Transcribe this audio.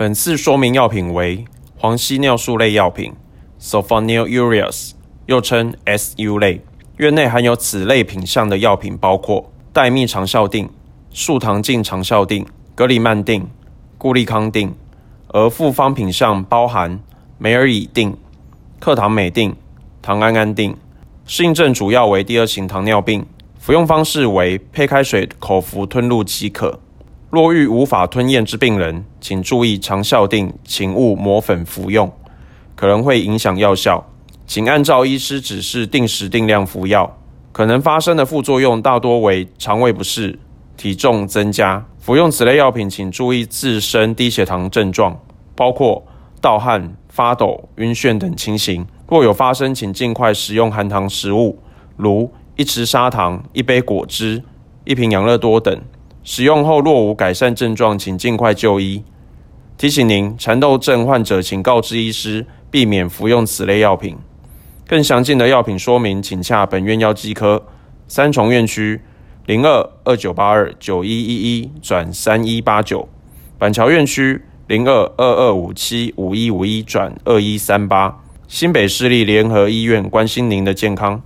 本次说明药品为磺烯尿素类药品 （Sulfonylureas），又称 SU 类。院内含有此类品项的药品包括代密长效定、树糖净长效定、格里曼定、固利康定，而复方品项包含梅尔乙定、克糖美定、糖胺胺定。适应症主要为第二型糖尿病，服用方式为配开水口服吞入即可。若遇无法吞咽之病人，请注意长效定，请勿磨粉服用，可能会影响药效。请按照医师指示定时定量服药。可能发生的副作用大多为肠胃不适、体重增加。服用此类药品，请注意自身低血糖症状，包括盗汗、发抖、晕眩等情形。若有发生，请尽快食用含糖食物，如一匙砂糖、一杯果汁、一瓶养乐多等。使用后若无改善症状，请尽快就医。提醒您，蚕豆症患者请告知医师，避免服用此类药品。更详尽的药品说明，请洽本院药剂科。三重院区零二二九八二九一一一转三一八九，板桥院区零二二二五七五一五一转二一三八。新北市立联合医院关心您的健康。